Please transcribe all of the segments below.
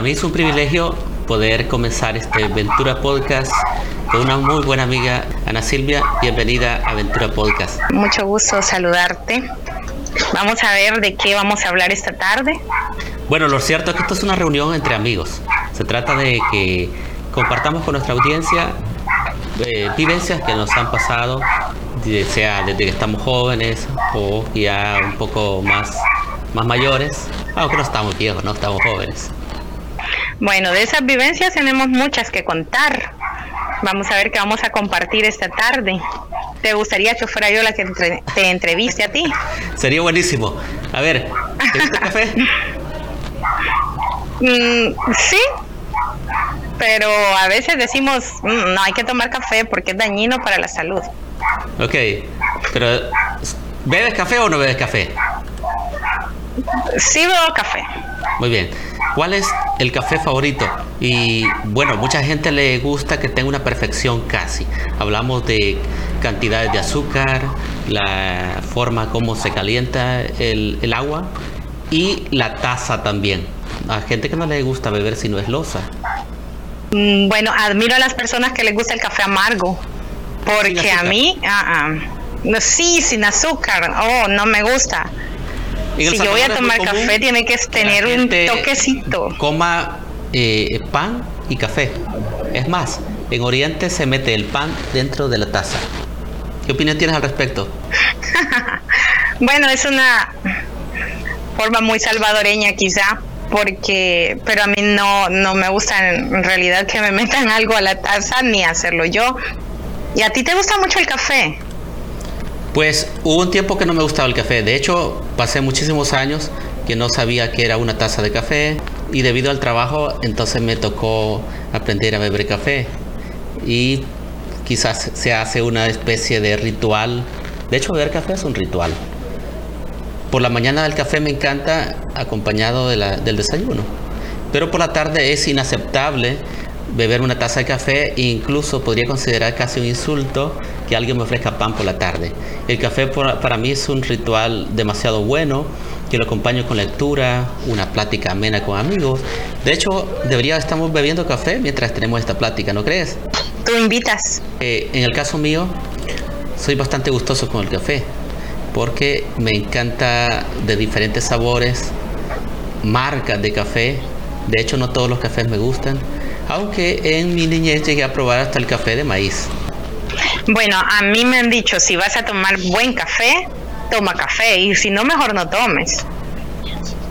para mí es un privilegio poder comenzar este Ventura Podcast con una muy buena amiga, Ana Silvia. Bienvenida a Ventura Podcast. Mucho gusto saludarte. Vamos a ver de qué vamos a hablar esta tarde. Bueno, lo cierto es que esto es una reunión entre amigos. Se trata de que compartamos con nuestra audiencia eh, vivencias que nos han pasado, sea desde que estamos jóvenes o ya un poco más, más mayores, aunque no estamos viejos, no estamos jóvenes. Bueno, de esas vivencias tenemos muchas que contar. Vamos a ver qué vamos a compartir esta tarde. ¿Te gustaría que fuera yo la que te entreviste a ti? Sería buenísimo. A ver, ¿te gusta café? Mm, sí, pero a veces decimos, mm, no hay que tomar café porque es dañino para la salud. Ok, pero ¿bebes café o no bebes café? Sí bebo café. Muy bien. ¿Cuál es el café favorito? Y bueno, mucha gente le gusta que tenga una perfección casi. Hablamos de cantidades de azúcar, la forma como se calienta el, el agua y la taza también. A gente que no le gusta beber si no es losa. Mm, bueno, admiro a las personas que les gusta el café amargo. Porque a mí, ah, no, sí, sin azúcar. Oh, no me gusta. Si yo voy a tomar café, tiene que tener un toquecito. Coma eh, pan y café. Es más, en Oriente se mete el pan dentro de la taza. ¿Qué opinión tienes al respecto? bueno, es una forma muy salvadoreña quizá, porque, pero a mí no, no me gusta en realidad que me metan algo a la taza ni hacerlo yo. ¿Y a ti te gusta mucho el café? Pues hubo un tiempo que no me gustaba el café. De hecho, pasé muchísimos años que no sabía que era una taza de café y debido al trabajo entonces me tocó aprender a beber café y quizás se hace una especie de ritual. De hecho, beber café es un ritual. Por la mañana el café me encanta acompañado del desayuno, pero por la tarde es inaceptable beber una taza de café e incluso podría considerar casi un insulto que alguien me ofrezca pan por la tarde. El café para mí es un ritual demasiado bueno, que lo acompaño con lectura, una plática amena con amigos. De hecho, debería estamos bebiendo café mientras tenemos esta plática, ¿no crees? Tú invitas. Eh, en el caso mío, soy bastante gustoso con el café, porque me encanta de diferentes sabores, marcas de café. De hecho, no todos los cafés me gustan aunque en mi niñez llegué a probar hasta el café de maíz. Bueno, a mí me han dicho, si vas a tomar buen café, toma café y si no, mejor no tomes.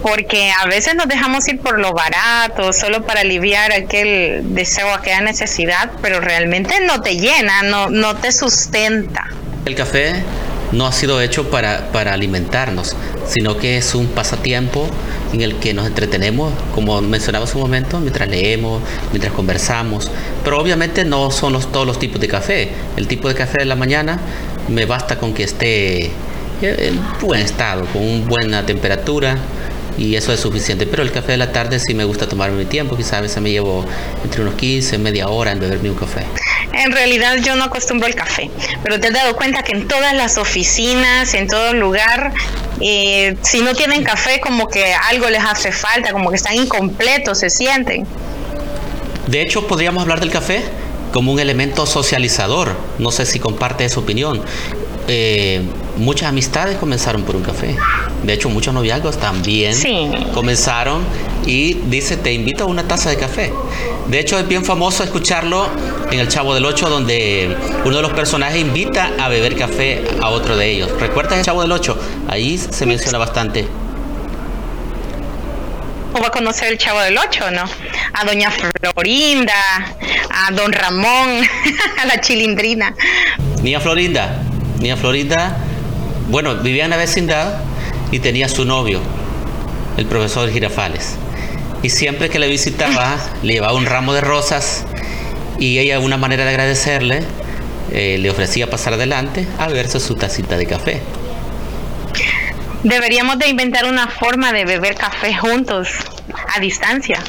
Porque a veces nos dejamos ir por lo barato, solo para aliviar aquel deseo, aquella necesidad, pero realmente no te llena, no, no te sustenta. El café no ha sido hecho para, para alimentarnos, sino que es un pasatiempo en el que nos entretenemos, como mencionaba hace un momento, mientras leemos, mientras conversamos. Pero obviamente no son todos los tipos de café. El tipo de café de la mañana me basta con que esté en buen estado, con una buena temperatura, y eso es suficiente. Pero el café de la tarde sí me gusta tomarme mi tiempo, quizás a veces me llevo entre unos 15, media hora en beberme un café. En realidad yo no acostumbro el café, pero te has dado cuenta que en todas las oficinas, en todo lugar, eh, si no tienen café como que algo les hace falta, como que están incompletos, se sienten. De hecho, podríamos hablar del café como un elemento socializador. No sé si comparte esa opinión. Eh, muchas amistades comenzaron por un café. De hecho, muchos noviazgos también comenzaron y dice, te invito a una taza de café. De hecho, es bien famoso escucharlo en El Chavo del Ocho, donde uno de los personajes invita a beber café a otro de ellos. ¿Recuerdas El Chavo del Ocho? Ahí se menciona bastante. ¿O va a conocer el Chavo del Ocho, no? A Doña Florinda, a Don Ramón, a la Chilindrina. Ni a Florinda. Niña Florinda, bueno, vivía en la vecindad y tenía su novio, el profesor Girafales. Y siempre que le visitaba, le llevaba un ramo de rosas y ella, una manera de agradecerle, eh, le ofrecía pasar adelante a verse su tacita de café. Deberíamos de inventar una forma de beber café juntos, a distancia.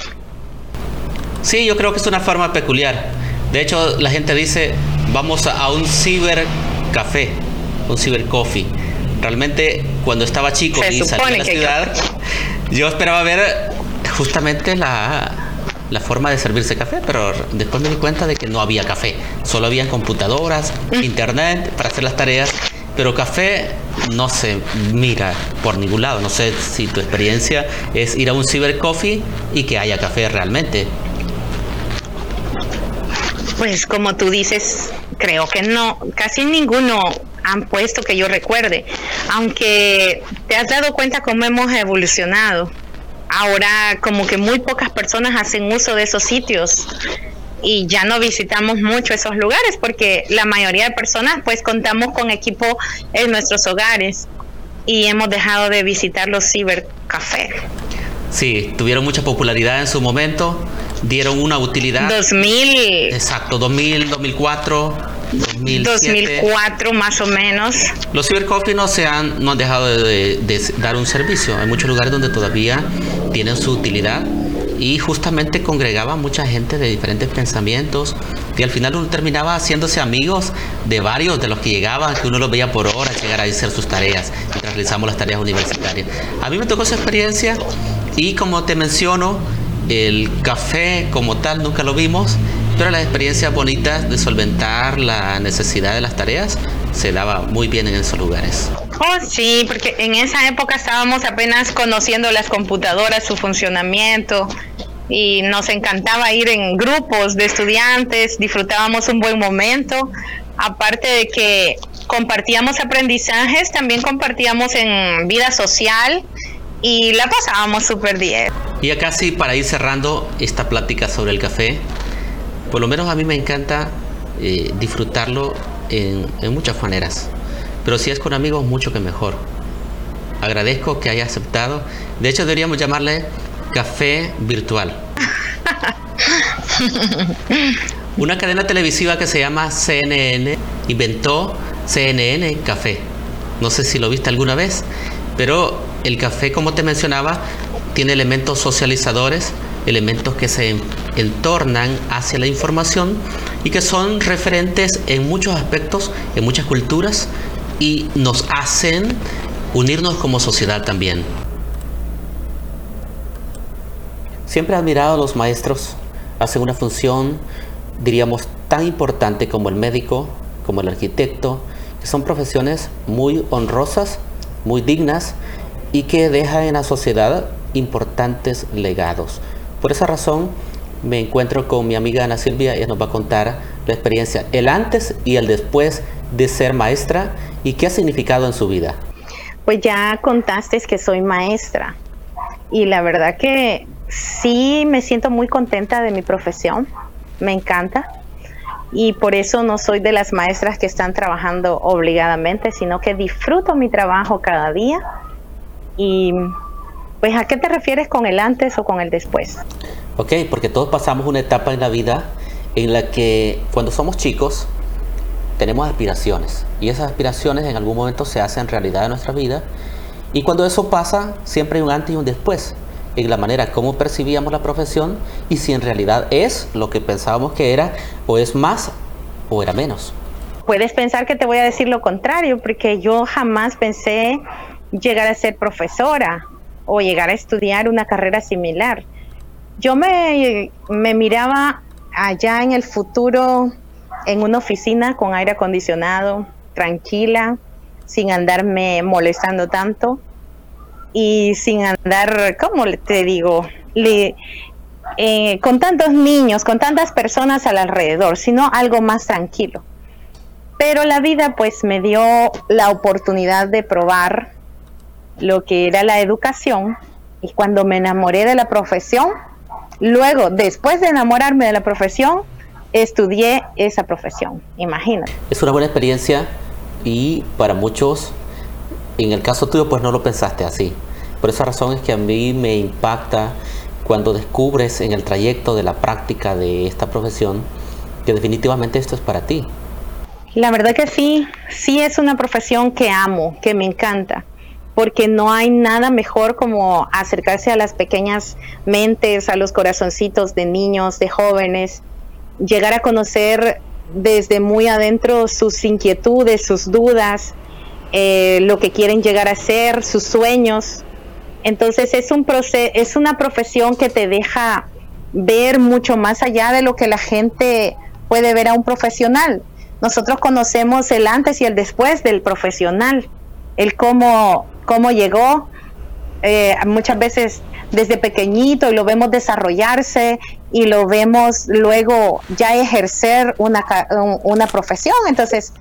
Sí, yo creo que es una forma peculiar. De hecho, la gente dice, vamos a un ciber café, un ciber coffee. Realmente cuando estaba chico y salí de la ciudad, yo esperaba ver justamente la, la forma de servirse café, pero después me di cuenta de que no había café, solo había computadoras, mm. internet para hacer las tareas, pero café no se mira por ningún lado. No sé si tu experiencia es ir a un cyber coffee y que haya café realmente. Pues como tú dices, creo que no, casi ninguno han puesto que yo recuerde, aunque te has dado cuenta cómo hemos evolucionado. Ahora como que muy pocas personas hacen uso de esos sitios y ya no visitamos mucho esos lugares porque la mayoría de personas pues contamos con equipo en nuestros hogares y hemos dejado de visitar los cibercafés. Sí, tuvieron mucha popularidad en su momento, dieron una utilidad. 2000. Exacto, 2000, 2004. 2004 más o menos. Los cibercoffee no se han, no han dejado de, dar un servicio. Hay muchos lugares donde todavía tienen su utilidad y justamente congregaba mucha gente de diferentes pensamientos y al final uno terminaba haciéndose amigos de varios de los que llegaban, que uno los veía por horas llegar a hacer sus tareas mientras realizamos las tareas universitarias. A mí me tocó esa experiencia y como te menciono, el café como tal nunca lo vimos, pero las experiencias bonitas de solventar la necesidad de las tareas se daba muy bien en esos lugares. Oh, sí, porque en esa época estábamos apenas conociendo las computadoras, su funcionamiento, y nos encantaba ir en grupos de estudiantes, disfrutábamos un buen momento, aparte de que compartíamos aprendizajes, también compartíamos en vida social y la pasábamos súper bien. Y ya casi para ir cerrando esta plática sobre el café, por lo menos a mí me encanta eh, disfrutarlo en, en, muchas maneras, pero si es con amigos mucho que mejor. Agradezco que haya aceptado. De hecho deberíamos llamarle café virtual. Una cadena televisiva que se llama CNN inventó CNN Café. No sé si lo viste alguna vez, pero el café, como te mencionaba, tiene elementos socializadores, elementos que se entornan hacia la información y que son referentes en muchos aspectos, en muchas culturas y nos hacen unirnos como sociedad también. Siempre he admirado a los maestros, hacen una función, diríamos, tan importante como el médico, como el arquitecto, que son profesiones muy honrosas, muy dignas y que dejan en la sociedad importantes legados. Por esa razón me encuentro con mi amiga Ana Silvia, ella nos va a contar la experiencia, el antes y el después de ser maestra y qué ha significado en su vida. Pues ya contaste que soy maestra y la verdad que sí me siento muy contenta de mi profesión, me encanta y por eso no soy de las maestras que están trabajando obligadamente, sino que disfruto mi trabajo cada día y pues ¿a qué te refieres con el antes o con el después? Ok, porque todos pasamos una etapa en la vida en la que cuando somos chicos tenemos aspiraciones y esas aspiraciones en algún momento se hacen realidad en nuestra vida y cuando eso pasa siempre hay un antes y un después en la manera como percibíamos la profesión y si en realidad es lo que pensábamos que era o es más o era menos. Puedes pensar que te voy a decir lo contrario porque yo jamás pensé llegar a ser profesora o llegar a estudiar una carrera similar. Yo me, me miraba allá en el futuro en una oficina con aire acondicionado, tranquila, sin andarme molestando tanto y sin andar, ¿cómo te digo? Eh, con tantos niños, con tantas personas al alrededor, sino algo más tranquilo. Pero la vida pues me dio la oportunidad de probar lo que era la educación y cuando me enamoré de la profesión, luego, después de enamorarme de la profesión, estudié esa profesión, imagínate. Es una buena experiencia y para muchos, en el caso tuyo, pues no lo pensaste así. Por esa razón es que a mí me impacta cuando descubres en el trayecto de la práctica de esta profesión que definitivamente esto es para ti. La verdad que sí, sí es una profesión que amo, que me encanta porque no hay nada mejor como acercarse a las pequeñas mentes, a los corazoncitos de niños, de jóvenes, llegar a conocer desde muy adentro sus inquietudes, sus dudas, eh, lo que quieren llegar a ser, sus sueños. Entonces es un es una profesión que te deja ver mucho más allá de lo que la gente puede ver a un profesional. Nosotros conocemos el antes y el después del profesional, el cómo, cómo llegó, eh, muchas veces desde pequeñito y lo vemos desarrollarse y lo vemos luego ya ejercer una, una profesión. Entonces,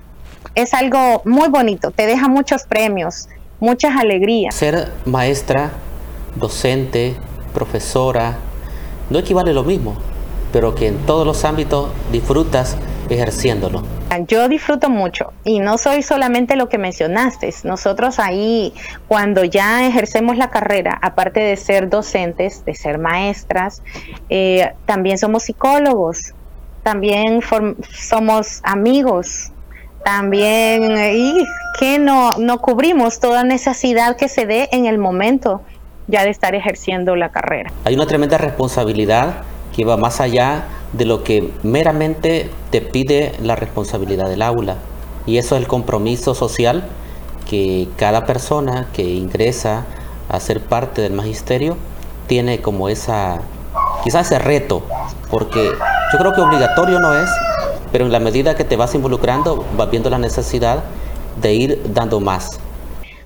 es algo muy bonito, te deja muchos premios, muchas alegrías. Ser maestra, docente, profesora, no equivale lo mismo, pero que en todos los ámbitos disfrutas ejerciéndolo. Yo disfruto mucho y no soy solamente lo que mencionaste. Nosotros ahí, cuando ya ejercemos la carrera, aparte de ser docentes, de ser maestras, eh, también somos psicólogos, también somos amigos, también y que no, no cubrimos toda necesidad que se dé en el momento ya de estar ejerciendo la carrera. Hay una tremenda responsabilidad que va más allá de lo que meramente te pide la responsabilidad del aula. Y eso es el compromiso social que cada persona que ingresa a ser parte del magisterio tiene como esa, quizás ese reto, porque yo creo que obligatorio no es, pero en la medida que te vas involucrando, vas viendo la necesidad de ir dando más.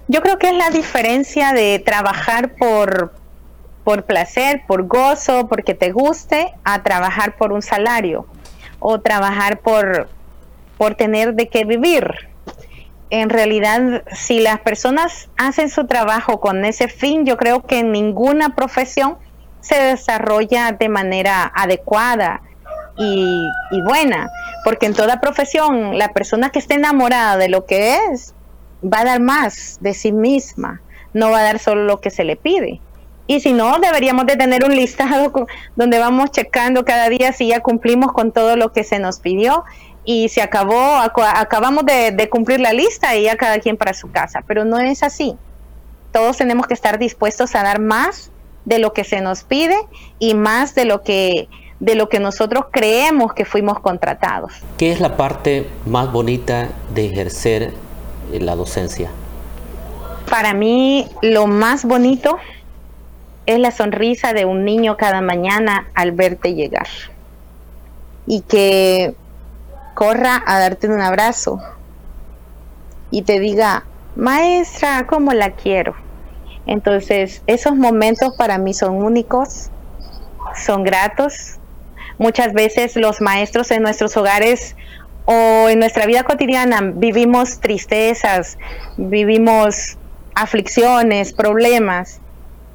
Yo creo que es la diferencia de trabajar por, por placer, por gozo, porque te guste, a trabajar por un salario o trabajar por, por tener de qué vivir. En realidad, si las personas hacen su trabajo con ese fin, yo creo que ninguna profesión se desarrolla de manera adecuada y, y buena, porque en toda profesión la persona que esté enamorada de lo que es va a dar más de sí misma, no va a dar solo lo que se le pide. Y si no, deberíamos de tener un listado donde vamos checando cada día si ya cumplimos con todo lo que se nos pidió y se acabó, acabamos de, de cumplir la lista y ya cada quien para su casa. Pero no es así. Todos tenemos que estar dispuestos a dar más de lo que se nos pide y más de lo que de lo que nosotros creemos que fuimos contratados. ¿Qué es la parte más bonita de ejercer la docencia? Para mí lo más bonito es la sonrisa de un niño cada mañana al verte llegar y que corra a darte un abrazo y te diga, maestra, ¿cómo la quiero? Entonces, esos momentos para mí son únicos, son gratos. Muchas veces los maestros en nuestros hogares o en nuestra vida cotidiana vivimos tristezas, vivimos aflicciones, problemas,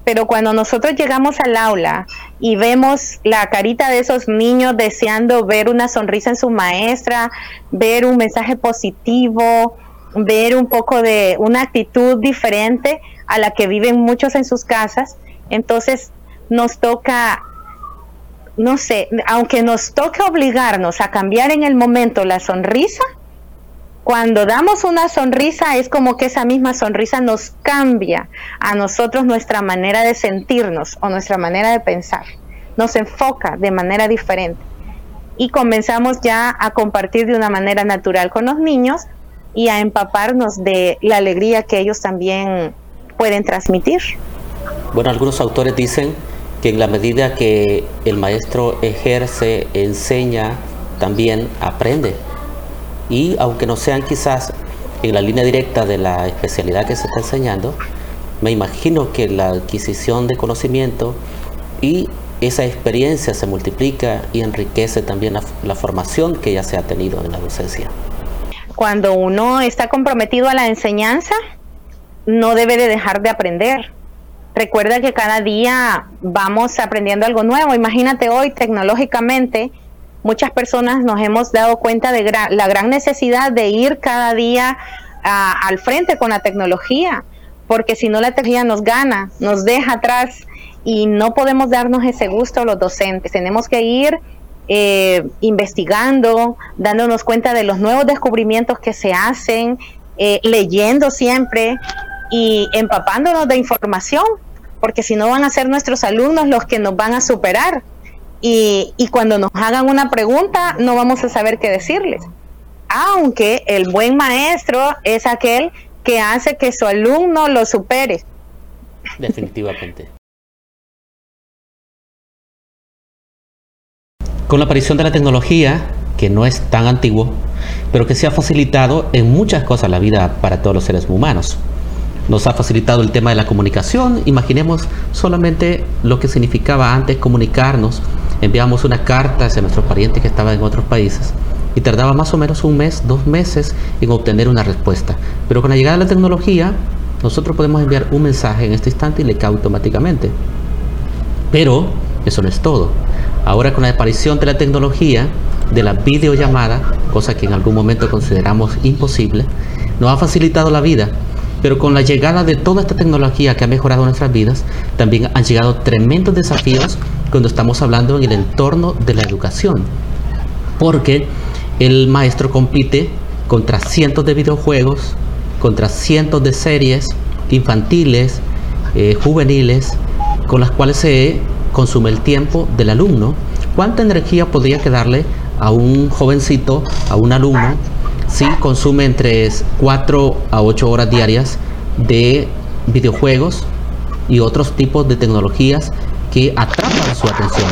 pero cuando nosotros llegamos al aula y vemos la carita de esos niños deseando ver una sonrisa en su maestra, ver un mensaje positivo, ver un poco de una actitud diferente a la que viven muchos en sus casas, entonces nos toca no sé, aunque nos toque obligarnos a cambiar en el momento la sonrisa, cuando damos una sonrisa es como que esa misma sonrisa nos cambia a nosotros nuestra manera de sentirnos o nuestra manera de pensar, nos enfoca de manera diferente y comenzamos ya a compartir de una manera natural con los niños y a empaparnos de la alegría que ellos también pueden transmitir. Bueno, algunos autores dicen que en la medida que el maestro ejerce, enseña, también aprende. Y aunque no sean quizás en la línea directa de la especialidad que se está enseñando, me imagino que la adquisición de conocimiento y esa experiencia se multiplica y enriquece también la, la, formación que ya se ha tenido en la docencia. Cuando uno está comprometido a la enseñanza, no debe de dejar de aprender. Recuerda que cada día vamos aprendiendo algo nuevo. Imagínate hoy tecnológicamente, muchas personas nos hemos dado cuenta de la gran necesidad de ir cada día al frente con la tecnología, porque si no la tecnología nos gana, nos deja atrás y no podemos darnos ese gusto los docentes. Tenemos que ir eh, investigando, dándonos cuenta de los nuevos descubrimientos que se hacen, eh, leyendo siempre y empapándonos de información, porque si no van a ser nuestros alumnos los que nos van a superar. Y, y cuando nos hagan una pregunta, no vamos a saber qué decirles. Aunque el buen maestro es aquel que hace que su alumno lo supere. Definitivamente. Con la aparición de la tecnología, que no es tan antiguo, pero que se ha facilitado en muchas cosas la vida para todos los seres humanos. Nos ha facilitado el tema de la comunicación. Imaginemos solamente lo que significaba antes comunicarnos. Enviamos una carta hacia nuestros parientes que estaban en otros países y tardaba más o menos un mes, dos meses en obtener una respuesta. Pero con la llegada de la tecnología, nosotros podemos enviar un mensaje en este instante y le cae automáticamente. Pero eso no es todo. Ahora con la aparición de la tecnología, de la videollamada, cosa que en algún momento consideramos imposible, nos ha facilitado la vida. Pero con la llegada de toda esta tecnología que ha mejorado nuestras vidas, también han llegado tremendos desafíos cuando estamos hablando en el entorno de la educación. Porque el maestro compite contra cientos de videojuegos, contra cientos de series infantiles, eh, juveniles, con las cuales se consume el tiempo del alumno. ¿Cuánta energía podría quedarle a un jovencito, a un alumno, si consume entre 4 a 8 horas diarias de videojuegos y otros tipos de tecnologías que atrapan su atención?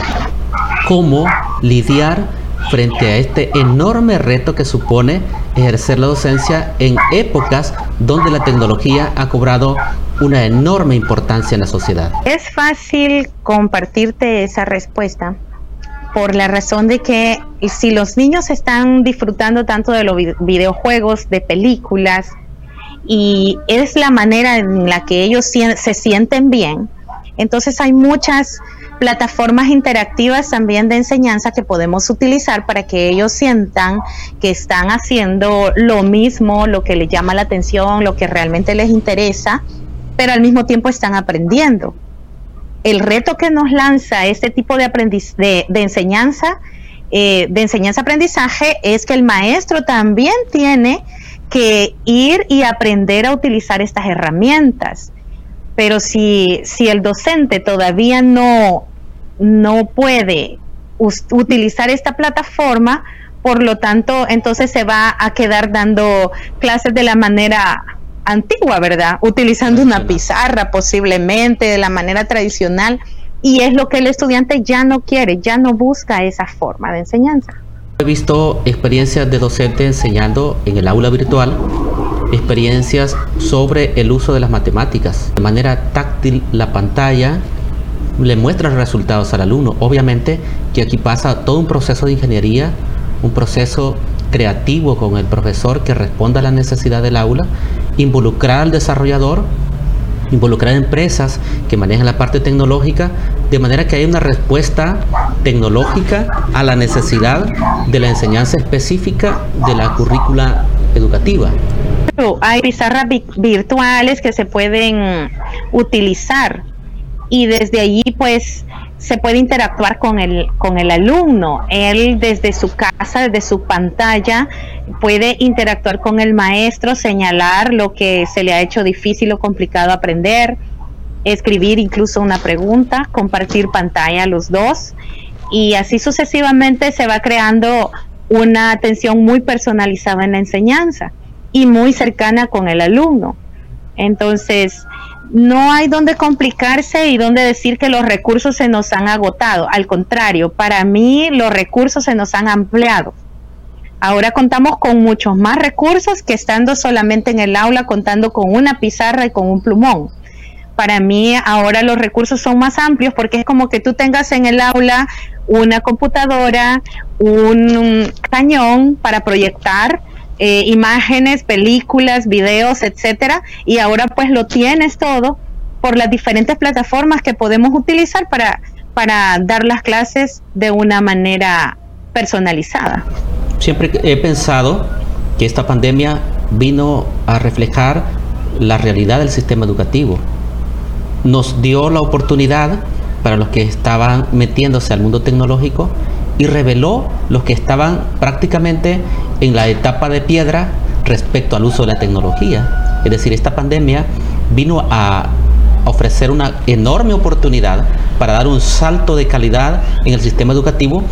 ¿Cómo lidiar frente a este enorme reto que supone ejercer la docencia en épocas donde la tecnología ha cobrado una enorme importancia en la sociedad? Es fácil compartirte esa respuesta por la razón de que si los niños están disfrutando tanto de los videojuegos, de películas, y es la manera en la que ellos se sienten bien, entonces hay muchas plataformas interactivas también de enseñanza que podemos utilizar para que ellos sientan que están haciendo lo mismo, lo que les llama la atención, lo que realmente les interesa, pero al mismo tiempo están aprendiendo. El reto que nos lanza este tipo de, enseñanza, eh, de enseñanza-aprendizaje, es que el maestro también tiene que ir y aprender a utilizar estas herramientas. Pero si, si el docente todavía no, no puede utilizar esta plataforma, por lo tanto, entonces se va a quedar dando clases de la manera antigua, ¿verdad? Utilizando una pizarra posiblemente, de la manera tradicional, y es lo que el estudiante ya no quiere, ya no busca esa forma de enseñanza. He visto experiencias de docente enseñando en el aula virtual experiencias sobre el uso de las matemáticas. De manera táctil, la pantalla le muestra resultados al alumno. Obviamente que aquí pasa todo un proceso de ingeniería, un proceso creativo con el profesor que responda a la necesidad del aula, involucrar al desarrollador, involucrar empresas que manejan la parte tecnológica, de manera que haya una respuesta tecnológica a la necesidad de la enseñanza específica de la currícula educativa. Hay pizarras virtuales que se pueden utilizar y desde allí pues se puede interactuar con el, con el alumno. Él desde su casa, desde su pantalla, puede interactuar con el maestro, señalar lo que se le ha hecho difícil o complicado aprender, escribir incluso una pregunta, compartir pantalla los dos y así sucesivamente se va creando una atención muy personalizada en la enseñanza y muy cercana con el alumno. Entonces, no hay donde complicarse y donde decir que los recursos se nos han agotado. Al contrario, para mí los recursos se nos han ampliado. Ahora contamos con muchos más recursos que estando solamente en el aula, contando con una pizarra y con un plumón. Para mí ahora los recursos son más amplios porque es como que tú tengas en el aula una computadora, un cañón para proyectar eh, imágenes, películas, videos, etcétera, y ahora pues lo tienes todo por las diferentes plataformas que podemos utilizar para, para dar las clases de una manera personalizada. Siempre he pensado que esta pandemia vino a reflejar la realidad del sistema educativo. Nos dio la oportunidad para los que estaban metiéndose al mundo tecnológico y reveló los que estaban prácticamente en la etapa de piedra respecto al uso de la tecnología. Es decir, esta pandemia vino a ofrecer una enorme oportunidad para dar un salto de calidad en el sistema educativo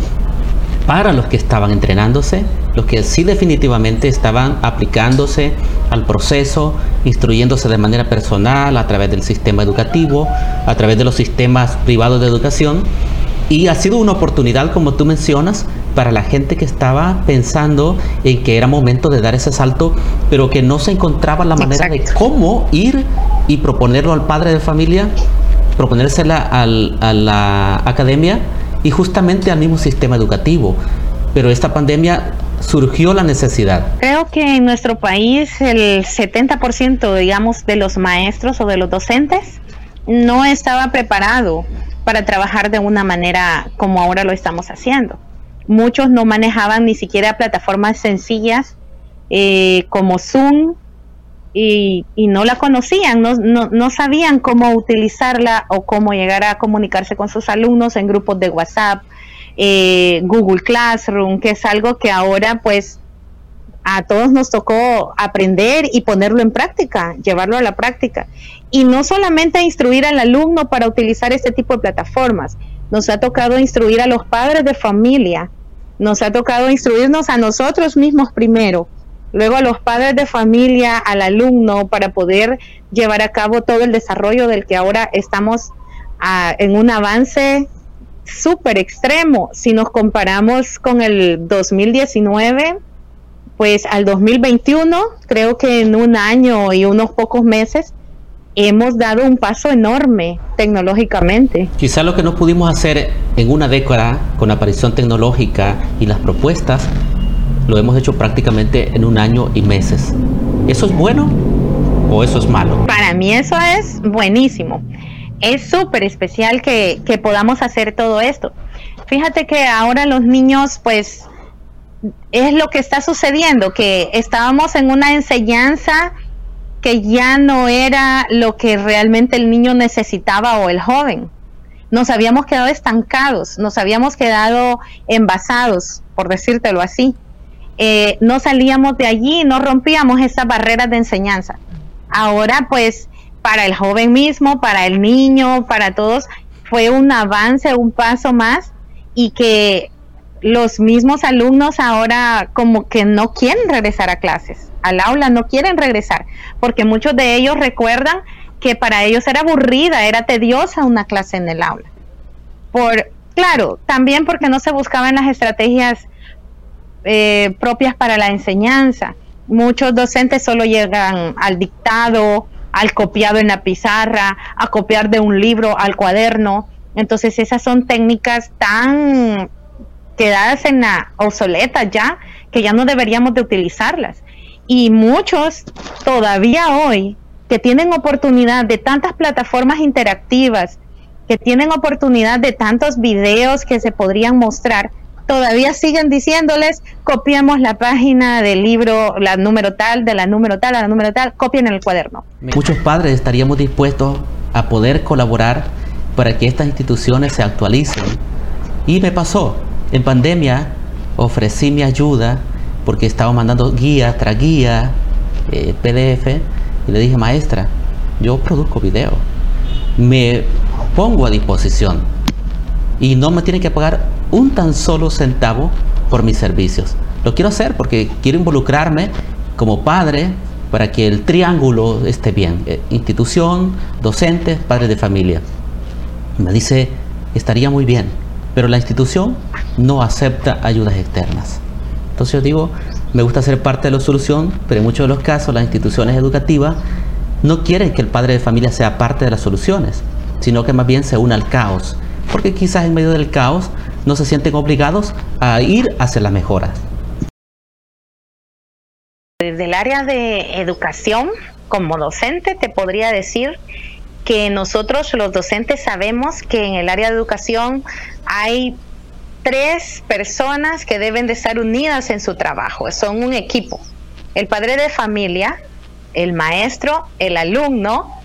para los que estaban entrenándose, los que sí definitivamente estaban aplicándose al proceso, instruyéndose de manera personal a través del sistema educativo, a través de los sistemas privados de educación Y ha sido una oportunidad, como tú mencionas, para la gente que estaba pensando en que era momento de dar ese salto, pero que no se encontraba la manera de cómo ir y proponerlo al padre de familia, proponérsela al, a la academia y justamente al mismo sistema educativo. Pero esta pandemia surgió la necesidad? Creo que en nuestro país el 70%, digamos, de los maestros o de los docentes no estaba preparado para trabajar de una manera como ahora lo estamos haciendo. Muchos no manejaban ni siquiera plataformas sencillas eh, como Zoom y, no la conocían, no, no sabían cómo utilizarla o cómo llegar a comunicarse con sus alumnos en grupos de WhatsApp eh, Google Classroom, que es algo que ahora pues a todos nos tocó aprender y ponerlo en práctica, llevarlo a la práctica. Y no solamente instruir al alumno para utilizar este tipo de plataformas, nos ha tocado instruir a los padres de familia, nos ha tocado instruirnos a nosotros mismos primero, luego a los padres de familia, al alumno, para poder llevar a cabo todo el desarrollo del que ahora estamos ah, en un avance súper extremo. Si nos comparamos con el 2019, pues al 2021, creo que en un año y unos pocos meses, hemos dado un paso enorme tecnológicamente. Quizá lo que no pudimos hacer en una década con la aparición tecnológica y las propuestas, lo hemos hecho prácticamente en un año y meses. ¿Eso es bueno o eso es malo? Para mí eso es buenísimo es súper especial que, podamos hacer todo esto. Fíjate que ahora los niños, pues, es lo que está sucediendo, que estábamos en una enseñanza que ya no era lo que realmente el niño necesitaba o el joven. Nos habíamos quedado estancados, nos habíamos quedado envasados, por decírtelo así. Eh, no salíamos de allí, no rompíamos esas barreras de enseñanza. Ahora pues para el joven mismo, para el niño, para todos, fue un avance, un paso más y que los mismos alumnos ahora como que no quieren regresar a clases, al aula no quieren regresar, porque muchos de ellos recuerdan que para ellos era aburrida, era tediosa una clase en el aula. Por, claro, también porque no se buscaban las estrategias eh, propias para la enseñanza. Muchos docentes solo llegan al dictado al copiado en la pizarra, a copiar de un libro al cuaderno. Entonces esas son técnicas tan quedadas en la obsoleta ya, que ya no deberíamos de utilizarlas. Y muchos todavía hoy que tienen oportunidad de tantas plataformas interactivas, que tienen oportunidad de tantos videos que se podrían mostrar, todavía siguen diciéndoles, copiamos la página del libro, la número tal, de la número tal, a la número tal, copien en el cuaderno. Muchos padres estaríamos dispuestos a poder colaborar para que estas instituciones se actualicen. Y me pasó, en pandemia ofrecí mi ayuda porque estaba mandando guía tras guía, eh, PDF, y le dije, maestra, yo produzco video, me pongo a disposición y no me tienen que pagar un tan solo centavo por mis servicios. Lo quiero hacer porque quiero involucrarme como padre para que el triángulo esté bien. Eh, institución, docentes, padres de familia. Me dice, estaría muy bien, pero la institución no acepta ayudas externas. Entonces yo digo, me gusta ser parte de la solución, pero en muchos de los casos las instituciones educativas no quieren que el padre de familia sea parte de las soluciones, sino que más bien se una al caos, porque quizás en medio del caos no se sienten obligados a ir hacia las mejoras. Desde el área de educación, como docente, te podría decir que nosotros los docentes sabemos que en el área de educación hay tres personas que deben de estar unidas en su trabajo, son un equipo. El padre de familia, el maestro, el alumno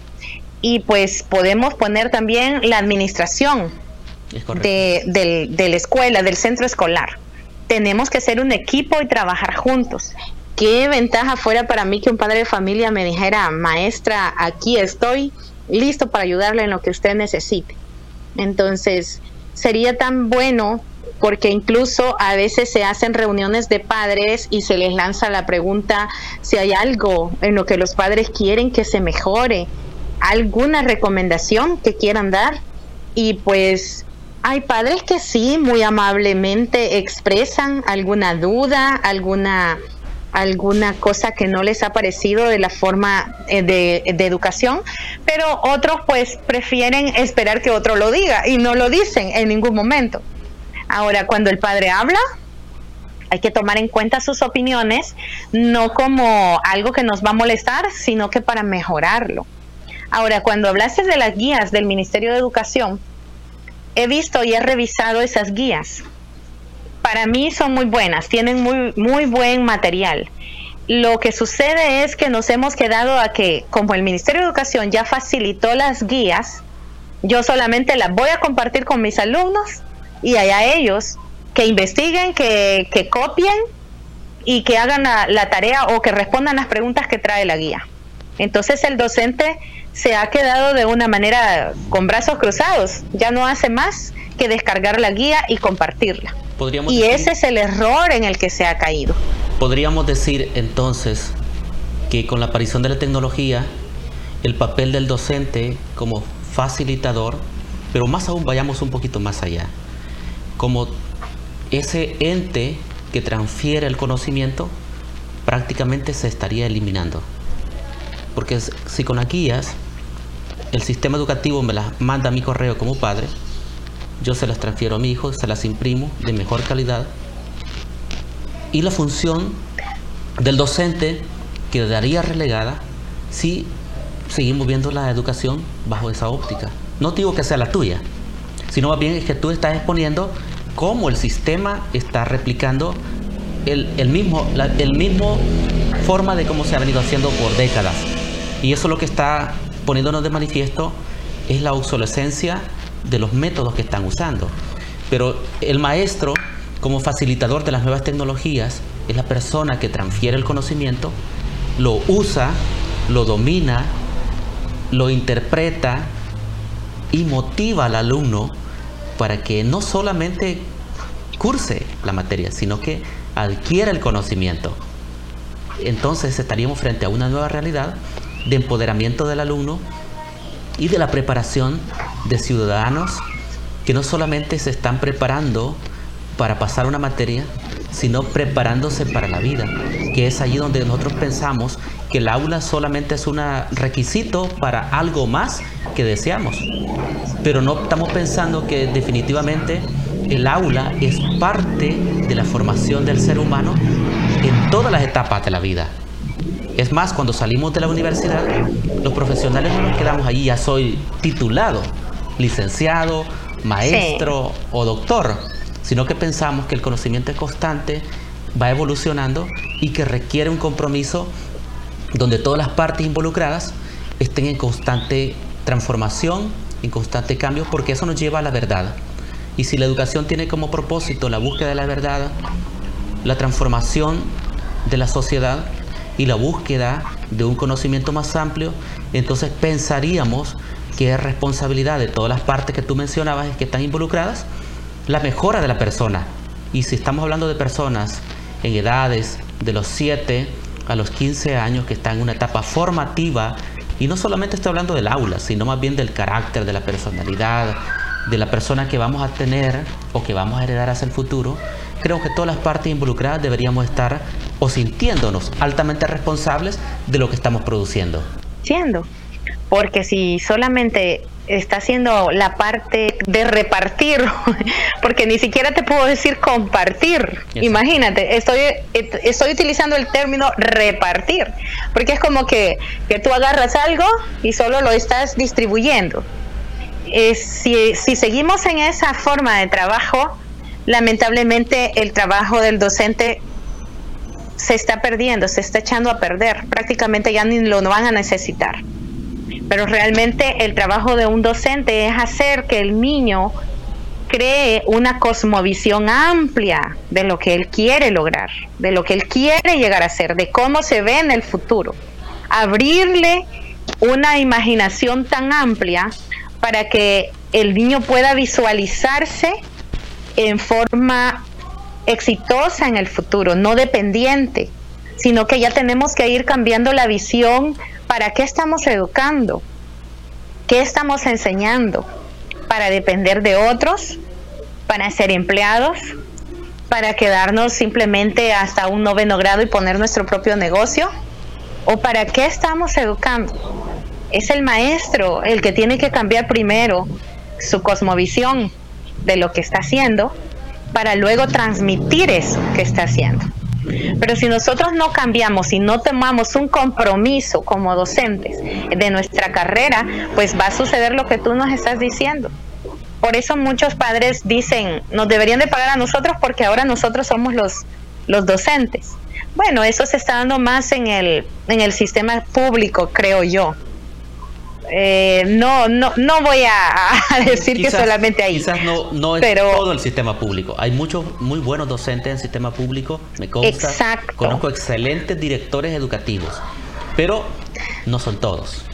y pues podemos poner también la administración de, de la escuela, del centro escolar. Tenemos que ser un equipo y trabajar juntos. ¿Qué ventaja fuera para mí que un padre de familia me dijera, maestra, aquí estoy, listo para ayudarle en lo que usted necesite? Entonces, sería tan bueno porque incluso a veces se hacen reuniones de padres y se les lanza la pregunta si hay algo en lo que los padres quieren que se mejore, alguna recomendación que quieran dar y pues Hay padres que sí, muy amablemente expresan alguna duda, alguna alguna cosa que no les ha parecido de la forma eh, de, educación, pero otros pues prefieren esperar que otro lo diga y no lo dicen en ningún momento. Ahora, cuando el padre habla, hay que tomar en cuenta sus opiniones, no como algo que nos va a molestar, sino que para mejorarlo. Ahora, cuando hablaste de las guías del Ministerio de Educación, he visto y he revisado esas guías. Para mí son muy buenas, tienen muy, muy buen material. Lo que sucede es que nos hemos quedado a que, como el Ministerio de Educación ya facilitó las guías, yo solamente las voy a compartir con mis alumnos y allá ellos que investiguen, que, que copien y que hagan la, la tarea o que respondan las preguntas que trae la guía. Entonces el docente se ha quedado de una manera con brazos cruzados, ya no hace más que descargar la guía y compartirla. y ese es el error en el que se ha caído. Podríamos decir entonces que con la aparición de la tecnología, el papel del docente como facilitador, pero más aún vayamos un poquito más allá, como ese ente que transfiere el conocimiento, prácticamente se estaría eliminando. Porque si con las guías el sistema educativo me las manda a mi correo como padre, yo se las transfiero a mi hijo, se las imprimo de mejor calidad. Y la función del docente quedaría relegada si seguimos viendo la educación bajo esa óptica. No digo que sea la tuya, sino más bien es que tú estás exponiendo cómo el sistema está replicando el, el mismo, la el mismo forma de cómo se ha venido haciendo por décadas. Y eso es lo que está poniéndonos de manifiesto es la obsolescencia de los métodos que están usando. Pero el maestro, como facilitador de las nuevas tecnologías, es la persona que transfiere el conocimiento, lo usa, lo domina, lo interpreta y motiva al alumno para que no solamente curse la materia, sino que adquiera el conocimiento. Entonces estaríamos frente a una nueva realidad de empoderamiento del alumno y de la preparación de ciudadanos que no solamente se están preparando para pasar una materia, sino preparándose para la vida, que es allí donde nosotros pensamos que el aula solamente es un requisito para algo más que deseamos. Pero no estamos pensando que definitivamente el aula es parte de la formación del ser humano en todas las etapas de la vida. Es más, cuando salimos de la universidad, los profesionales no nos quedamos allí, ya soy titulado, licenciado, maestro o doctor, sino que pensamos que el conocimiento es constante, va evolucionando y que requiere un compromiso donde todas las partes involucradas estén en constante transformación, en constante cambio, porque eso nos lleva a la verdad. Y si la educación tiene como propósito la búsqueda de la verdad, la transformación de la sociedad, y la búsqueda de un conocimiento más amplio, entonces pensaríamos que es responsabilidad de todas las partes que tú mencionabas que están involucradas la mejora de la persona. Y si estamos hablando de personas en edades de los 7 a los 15 años que están en una etapa formativa, y no solamente estoy hablando del aula, sino más bien del carácter, de la personalidad, de la persona que vamos a tener o que vamos a heredar hacia el futuro, creo que todas las partes involucradas deberíamos estar o sintiéndonos altamente responsables de lo que estamos produciendo. Siendo, porque si solamente está haciendo la parte de repartir, porque ni siquiera te puedo decir compartir. Imagínate, estoy, estoy utilizando el término repartir, porque es como que, que tú agarras algo y solo lo estás distribuyendo. Eh, si, si seguimos en esa forma de trabajo, lamentablemente el trabajo del docente se está perdiendo, se está echando a perder, prácticamente ya ni lo van a necesitar. Pero realmente el trabajo de un docente es hacer que el niño cree una cosmovisión amplia de lo que él quiere lograr, de lo que él quiere llegar a ser, de cómo se ve en el futuro. Abrirle una imaginación tan amplia para que el niño pueda visualizarse en forma exitosa en el futuro, no dependiente, sino que ya tenemos que ir cambiando la visión para qué estamos educando, qué estamos enseñando, para depender de otros para ser empleados, para quedarnos simplemente hasta un noveno grado y poner nuestro propio negocio? ¿O para qué estamos educando? Es el maestro el que tiene que cambiar primero su cosmovisión de lo que está haciendo para luego transmitir eso que está haciendo. Pero si nosotros no cambiamos y no tomamos un compromiso como docentes de nuestra carrera, pues va a suceder lo que tú nos estás diciendo. Por eso muchos padres dicen, nos deberían de pagar a nosotros porque ahora nosotros somos los, los docentes. Bueno, eso se está dando más en el, en el sistema público, creo yo. Eh, no, no, no voy a, decir que solamente ahí. Quizás no, no es todo el sistema público. Hay muchos muy buenos docentes en el sistema público, me consta. Exacto. Conozco excelentes directores educativos, pero no son todos.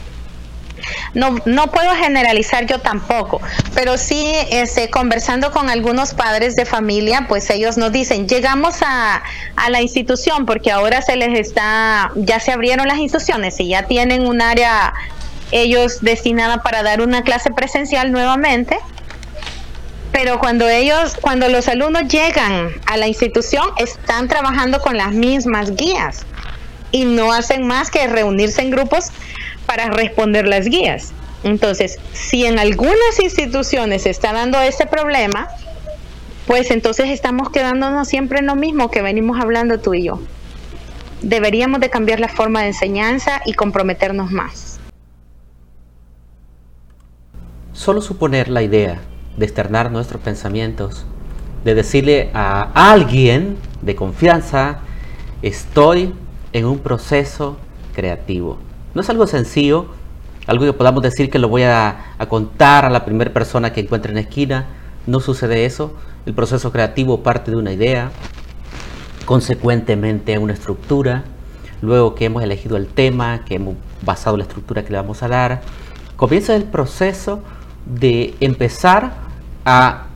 No, no puedo generalizar yo tampoco, pero sí este, conversando con algunos padres de familia, pues ellos nos dicen, llegamos a, a la institución porque ahora se les está, ya se abrieron las instituciones y ya tienen un área ellos destinada para dar una clase presencial nuevamente. Pero cuando ellos, cuando los alumnos llegan a la institución, están trabajando con las mismas guías y no hacen más que reunirse en grupos para responder las guías. Entonces, si en algunas instituciones se está dando ese problema, pues entonces estamos quedándonos siempre en lo mismo que venimos hablando tú y yo. Deberíamos de cambiar la forma de enseñanza y comprometernos más. Solo suponer la idea de externar nuestros pensamientos, de decirle a alguien de confianza, estoy en un proceso creativo. No es algo sencillo, algo que podamos decir que lo voy a, contar a la primera persona que encuentre en la esquina. No sucede eso. El proceso creativo parte de una idea, consecuentemente una estructura, luego que hemos elegido el tema, que hemos basado la estructura que le vamos a dar, comienza el proceso de empezar a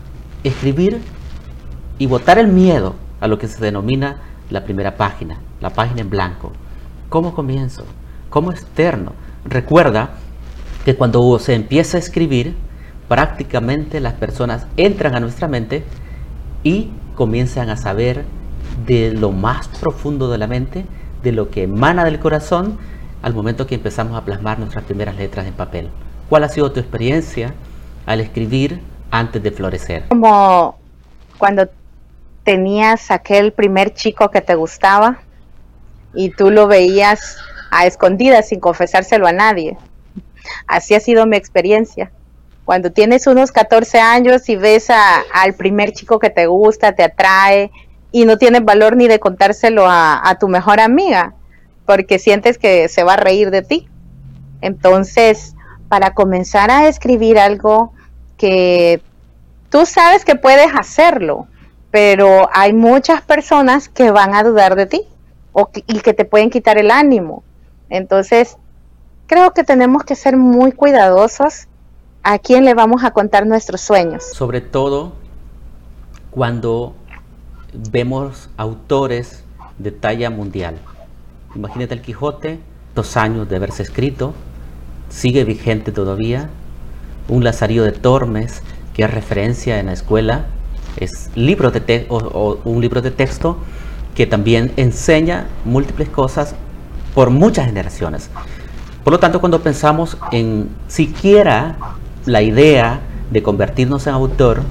escribir y botar el miedo a lo que se denomina la primera página, la página en blanco. ¿Cómo comienzo? ¿Cómo externo? Recuerda que cuando se empieza a escribir, prácticamente las personas entran a nuestra mente y comienzan a saber de lo más profundo de la mente, de lo que emana del corazón, al momento que empezamos a plasmar nuestras primeras letras en papel. ¿Cuál ha sido tu experiencia al escribir antes de florecer? Como cuando tenías aquel primer chico que te gustaba y tú lo veías a escondidas sin confesárselo a nadie. Así ha sido mi experiencia. Cuando tienes unos 14 años y ves al primer chico que te gusta, te atrae y no tienes valor ni de contárselo a, a tu mejor amiga porque sientes que se va a reír de ti. Entonces, para comenzar a escribir algo que tú sabes que puedes hacerlo, pero hay muchas personas que van a dudar de ti y que te pueden quitar el ánimo. Entonces, creo que tenemos que ser muy cuidadosos a quién le vamos a contar nuestros sueños. Sobre todo cuando vemos autores de talla mundial. Imagínate el Quijote, dos años de haberse escrito, sigue vigente todavía. Un Lazarillo de Tormes, que es referencia en la escuela, es libro de o, un libro de texto que también enseña múltiples cosas por muchas generaciones. Por lo tanto, cuando pensamos en siquiera la idea de convertirnos en autor,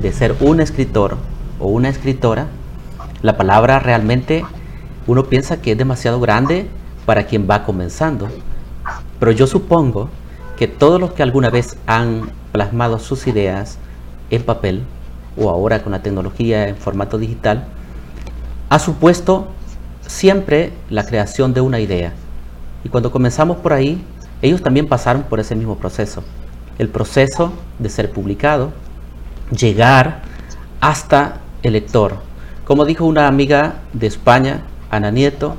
de ser un escritor o una escritora, la palabra realmente uno piensa que es demasiado grande para quien va comenzando. Pero yo supongo que todos los que alguna vez han plasmado sus ideas en papel o ahora con la tecnología en formato digital, ha supuesto siempre la creación de una idea. Y cuando comenzamos por ahí, ellos también pasaron por ese mismo proceso. El proceso de ser publicado, llegar hasta el lector. Como dijo una amiga de España, Ana Nieto,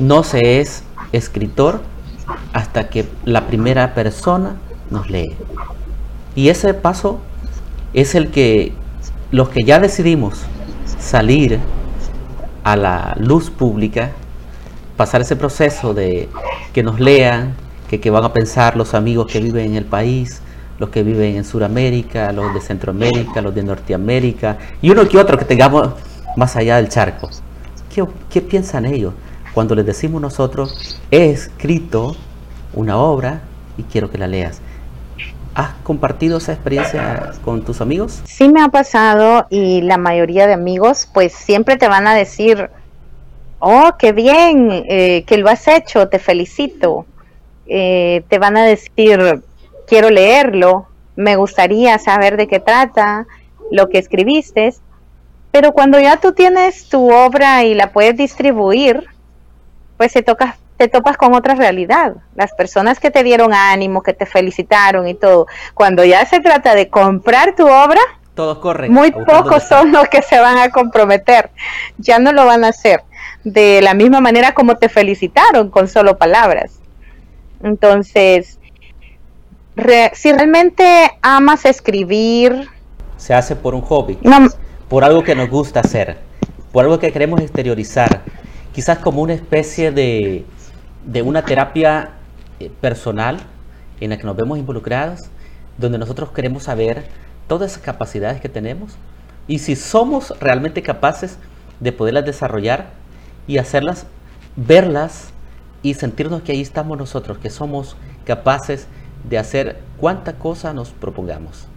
no se es escritor hasta que la primera persona nos lee. Y ese paso es el que los que ya decidimos salir a la luz pública, pasar ese proceso de que nos lean, que, van a pensar los amigos que viven en el país los que viven en Sudamérica, los de Centroamérica, los de Norteamérica y uno que otro que tengamos más allá del charco. ¿Qué, qué piensan ellos cuando les decimos nosotros, he escrito una obra y quiero que la leas? ¿Has compartido esa experiencia con tus amigos? Sí me ha pasado y la mayoría de amigos pues siempre te van a decir, oh, qué bien eh, que lo has hecho, te felicito. Eh, te van a decir, quiero leerlo, me gustaría saber de qué trata, lo que escribiste, pero cuando ya tú tienes tu obra y la puedes distribuir, pues te, toca, te topas con otra realidad. Las personas que te dieron ánimo, que te felicitaron y todo, cuando ya se trata de comprar tu obra, todos corren. Muy pocos son los que se van a comprometer. Ya no lo van a hacer de la misma manera como te felicitaron con solo palabras. Entonces, si realmente amas escribir... Se hace por un hobby, por algo que nos gusta hacer, por algo que queremos exteriorizar, quizás como una especie de, de una terapia eh, personal en la que nos vemos involucrados, donde nosotros queremos saber todas esas capacidades que tenemos y si somos realmente capaces de poderlas desarrollar y hacerlas, verlas y sentirnos que ahí estamos nosotros, que somos capaces de hacer cuánta cosa nos propongamos.